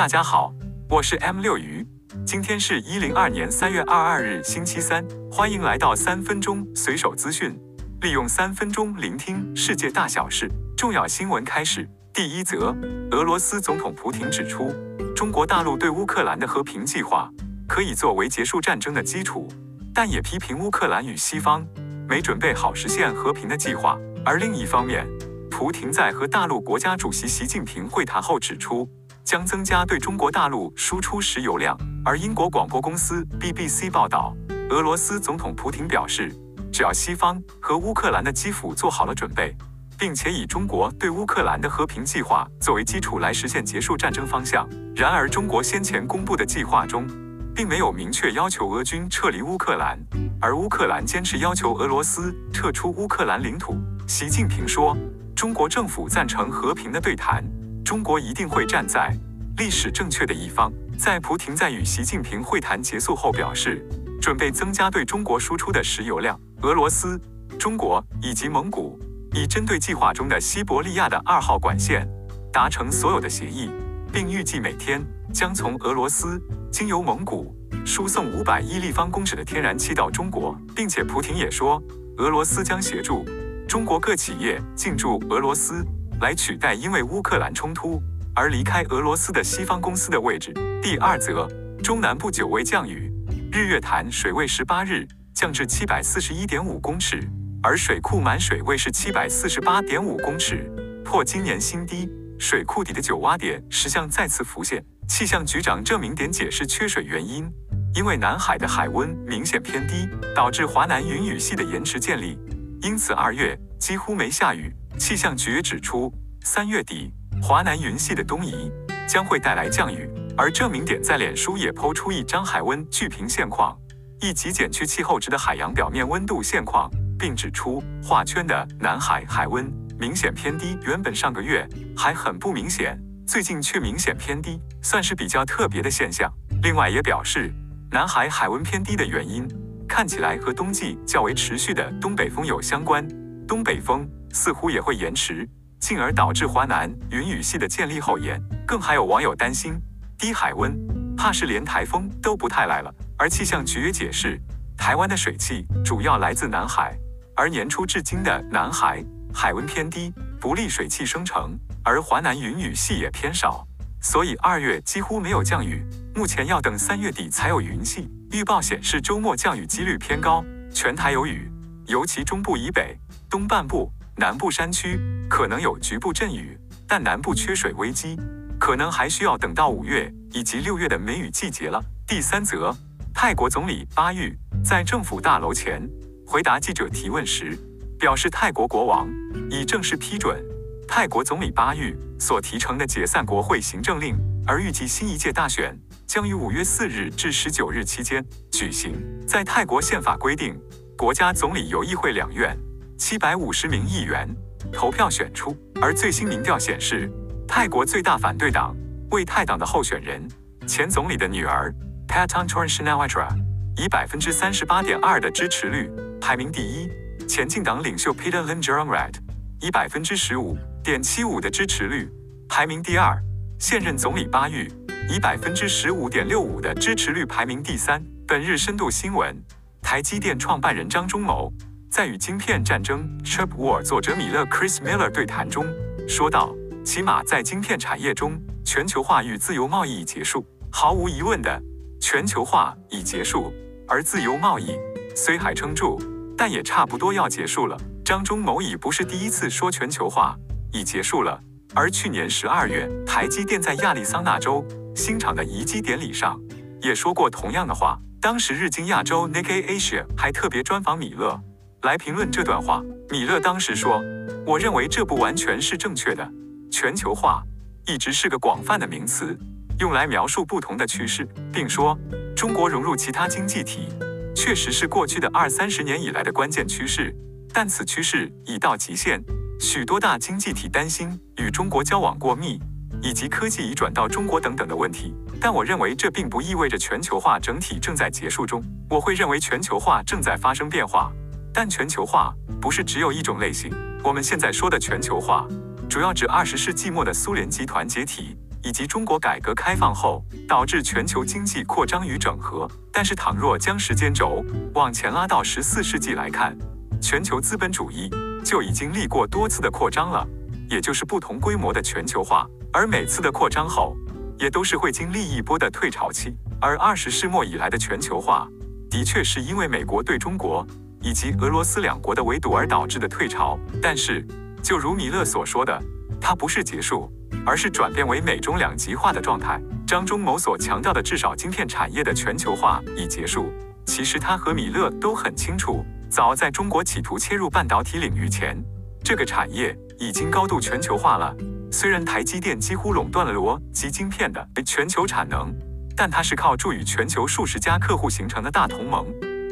大家好，我是 M 六鱼，今天是一零二年三月二二日星期三，欢迎来到三分钟随手资讯，利用三分钟聆听世界大小事。重要新闻开始，第一则，俄罗斯总统普廷指出，中国大陆对乌克兰的和平计划可以作为结束战争的基础，但也批评乌克兰与西方没准备好实现和平的计划。而另一方面，普廷在和大陆国家主席习近平会谈后指出，将增加对中国大陆输出石油量。而英国广播公司 BBC 报道，俄罗斯总统普廷表示，只要西方和乌克兰的基辅做好了准备，并且以中国对乌克兰的和平计划作为基础来实现结束战争方向。然而，中国先前公布的计划中，并没有明确要求俄军撤离乌克兰，而乌克兰坚持要求俄罗斯撤出乌克兰领土。习近平说。中国政府赞成和平的对谈，中国一定会站在历史正确的一方。在普廷在与习近平会谈结束后表示，准备增加对中国输出的石油量。俄罗斯、中国以及蒙古已针对计划中的西伯利亚的二号管线达成所有的协议，并预计每天将从俄罗斯经由蒙古输送五百亿立方公尺的天然气到中国，并且普廷也说，俄罗斯将协助。中国各企业进驻俄罗斯，来取代因为乌克兰冲突而离开俄罗斯的西方公司的位置。第二则，中南部久未降雨，日月潭水位十八日降至七百四十一点五公尺，而水库满水位是七百四十八点五公尺，破今年新低。水库底的九洼点石像再次浮现。气象局长郑明典解释缺水原因，因为南海的海温明显偏低，导致华南云雨系的延迟建立。因此，二月几乎没下雨。气象局指出，三月底华南云系的东移将会带来降雨。而郑明典在脸书也抛出一张海温巨平现况，以及减去气候值的海洋表面温度现况，并指出画圈的南海海温明显偏低，原本上个月还很不明显，最近却明显偏低，算是比较特别的现象。另外也表示，南海海温偏低的原因。看起来和冬季较为持续的东北风有相关，东北风似乎也会延迟，进而导致华南云雨系的建立后延。更还有网友担心低海温，怕是连台风都不太来了。而气象局也解释，台湾的水汽主要来自南海，而年初至今的南海海温偏低，不利水汽生成，而华南云雨系也偏少，所以二月几乎没有降雨，目前要等三月底才有云系。预报显示，周末降雨几率偏高，全台有雨，尤其中部以北、东半部、南部山区可能有局部阵雨，但南部缺水危机可能还需要等到五月以及六月的梅雨季节了。第三则，泰国总理巴育在政府大楼前回答记者提问时，表示泰国国王已正式批准泰国总理巴育所提成的解散国会行政令，而预计新一届大选。将于五月四日至十九日期间举行。在泰国宪法规定，国家总理由议会两院七百五十名议员投票选出。而最新民调显示，泰国最大反对党为泰党的候选人前总理的女儿 Pattanaran Shinawatra 以百分之三十八点二的支持率排名第一。前进党领袖 Peter Limjaroenrat 以百分之十五点七五的支持率排名第二。现任总理巴育。以百分之十五点六五的支持率排名第三。本日深度新闻：台积电创办人张忠谋在与《晶片战争》Chip War 作者米勒 Chris Miller 对谈中说道：“起码在晶片产业中，全球化与自由贸易已结束。毫无疑问的，全球化已结束，而自由贸易虽还撑住，但也差不多要结束了。”张忠谋已不是第一次说全球化已结束了，而去年十二月，台积电在亚利桑那州。新厂的移机典礼上，也说过同样的话。当时日经亚洲 Nikkei Asia 还特别专访米勒来评论这段话。米勒当时说：“我认为这不完全是正确的。全球化一直是个广泛的名词，用来描述不同的趋势，并说中国融入其他经济体确实是过去的二三十年以来的关键趋势，但此趋势已到极限。许多大经济体担心与中国交往过密。”以及科技已转到中国等等的问题，但我认为这并不意味着全球化整体正在结束中。我会认为全球化正在发生变化，但全球化不是只有一种类型。我们现在说的全球化，主要指二十世纪末的苏联集团解体以及中国改革开放后导致全球经济扩张与整合。但是，倘若将时间轴往前拉到十四世纪来看，全球资本主义就已经历过多次的扩张了，也就是不同规模的全球化。而每次的扩张后，也都是会经历一波的退潮期。而二十世纪末以来的全球化，的确是因为美国对中国以及俄罗斯两国的围堵而导致的退潮。但是，就如米勒所说的，它不是结束。而是转变为美中两极化的状态。张忠谋所强调的至少晶片产业的全球化已结束，其实他和米勒都很清楚，早在中国企图切入半导体领域前，这个产业已经高度全球化了。虽然台积电几乎垄断了逻辑晶片的全球产能，但它是靠助与全球数十家客户形成的大同盟，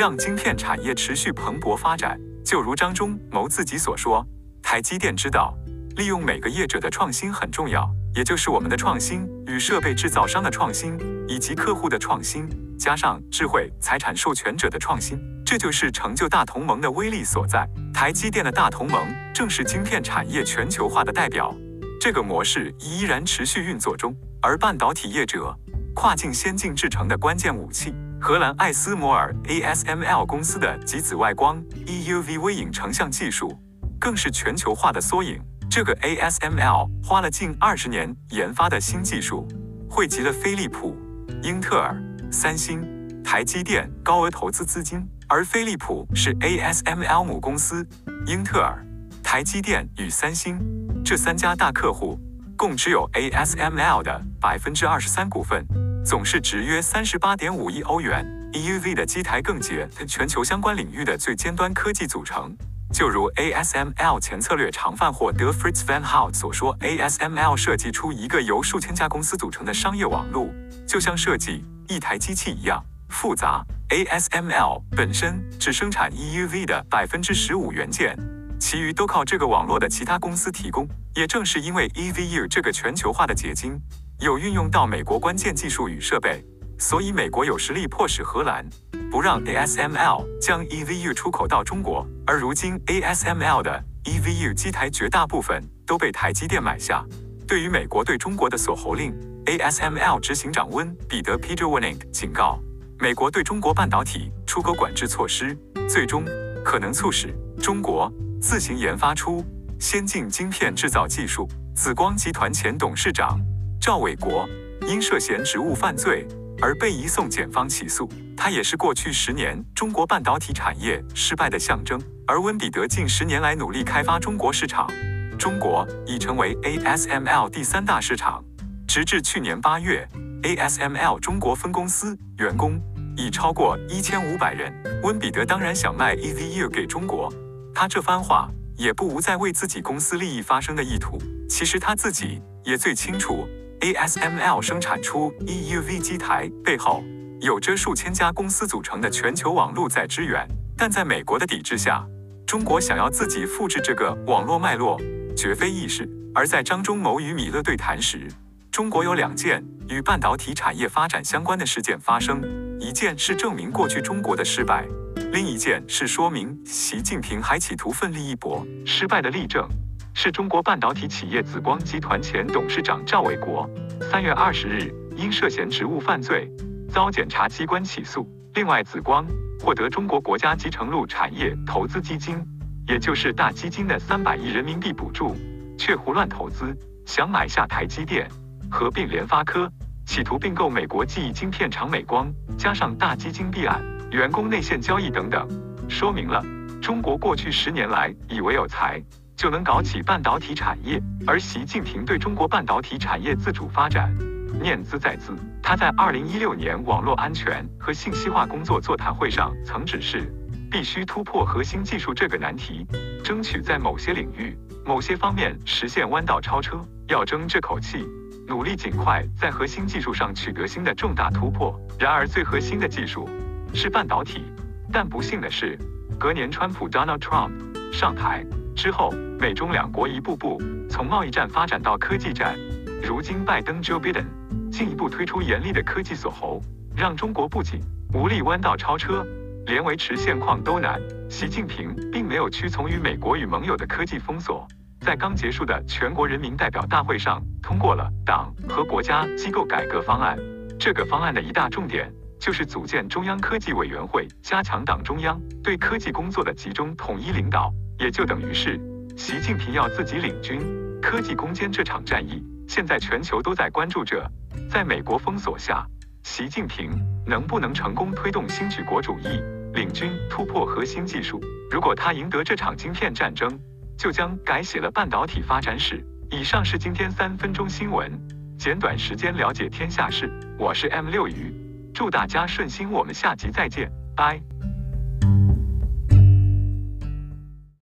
让晶片产业持续蓬勃发展。就如张忠谋自己所说，台积电知道。利用每个业者的创新很重要，也就是我们的创新与设备制造商的创新以及客户的创新，加上智慧财产授权者的创新，这就是成就大同盟的威力所在。台积电的大同盟正是晶片产业全球化的代表，这个模式依然持续运作中。而半导体业者跨境先进制程的关键武器，荷兰艾斯摩尔 ASML 公司的极紫外光 EUV 微影成像技术，更是全球化的缩影。这个 ASML 花了近二十年研发的新技术，汇集了飞利浦、英特尔、三星、台积电高额投资资金，而飞利浦是 ASML 母公司，英特尔、台积电与三星这三家大客户共持有 ASML 的百分之二十三股份，总市值约三十八点五亿欧元。EUV 的机台更结全球相关领域的最尖端科技组成。就如 ASML 前策略常犯获得 Fritz Van Hout 所说，ASML 设计出一个由数千家公司组成的商业网络，就像设计一台机器一样复杂。ASML 本身只生产 EUV 的百分之十五元件，其余都靠这个网络的其他公司提供。也正是因为 EUV 这个全球化的结晶，有运用到美国关键技术与设备。所以，美国有实力迫使荷兰不让 ASML 将 EVU 出口到中国。而如今，ASML 的 EVU 机台绝大部分都被台积电买下。对于美国对中国的锁喉令，ASML 执行长温彼得 Peter Warning 警告，美国对中国半导体出口管制措施，最终可能促使中国自行研发出先进晶片制造技术。紫光集团前董事长赵伟国因涉嫌职务犯罪。而被移送检方起诉，他也是过去十年中国半导体产业失败的象征。而温彼得近十年来努力开发中国市场，中国已成为 ASML 第三大市场。直至去年八月，ASML 中国分公司员工已超过一千五百人。温彼得当然想卖 EVU 给中国，他这番话也不无在为自己公司利益发生的意图。其实他自己也最清楚。ASML 生产出 EUV 机台背后有着数千家公司组成的全球网络在支援，但在美国的抵制下，中国想要自己复制这个网络脉络绝非易事。而在张忠谋与米勒对谈时，中国有两件与半导体产业发展相关的事件发生，一件是证明过去中国的失败，另一件是说明习近平还企图奋力一搏。失败的例证。是中国半导体企业紫光集团前董事长赵伟国，三月二十日因涉嫌职务犯罪遭检察机关起诉。另外，紫光获得中国国家集成路产业投资基金，也就是大基金的三百亿人民币补助，却胡乱投资，想买下台积电，合并联发科，企图并购美国记忆晶片厂美光，加上大基金弊案、员工内线交易等等，说明了中国过去十年来以为有财。就能搞起半导体产业，而习近平对中国半导体产业自主发展念兹在兹。他在二零一六年网络安全和信息化工作座谈会上曾指示，必须突破核心技术这个难题，争取在某些领域、某些方面实现弯道超车。要争这口气，努力尽快在核心技术上取得新的重大突破。然而，最核心的技术是半导体。但不幸的是，隔年川普 Donald Trump 上台。之后，美中两国一步步从贸易战发展到科技战。如今，拜登 Joe Biden 进一步推出严厉的科技锁喉，让中国不仅无力弯道超车，连维持现况都难。习近平并没有屈从于美国与盟友的科技封锁，在刚结束的全国人民代表大会上通过了党和国家机构改革方案。这个方案的一大重点就是组建中央科技委员会，加强党中央对科技工作的集中统一领导，也就等于是习近平要自己领军科技攻坚这场战役。现在全球都在关注着，在美国封锁下，习近平能不能成功推动新举国主义，领军突破核心技术？如果他赢得这场晶片战争，就将改写了半导体发展史。以上是今天三分钟新闻，简短时间了解天下事。我是 M 六鱼，祝大家顺心，我们下集再见，拜。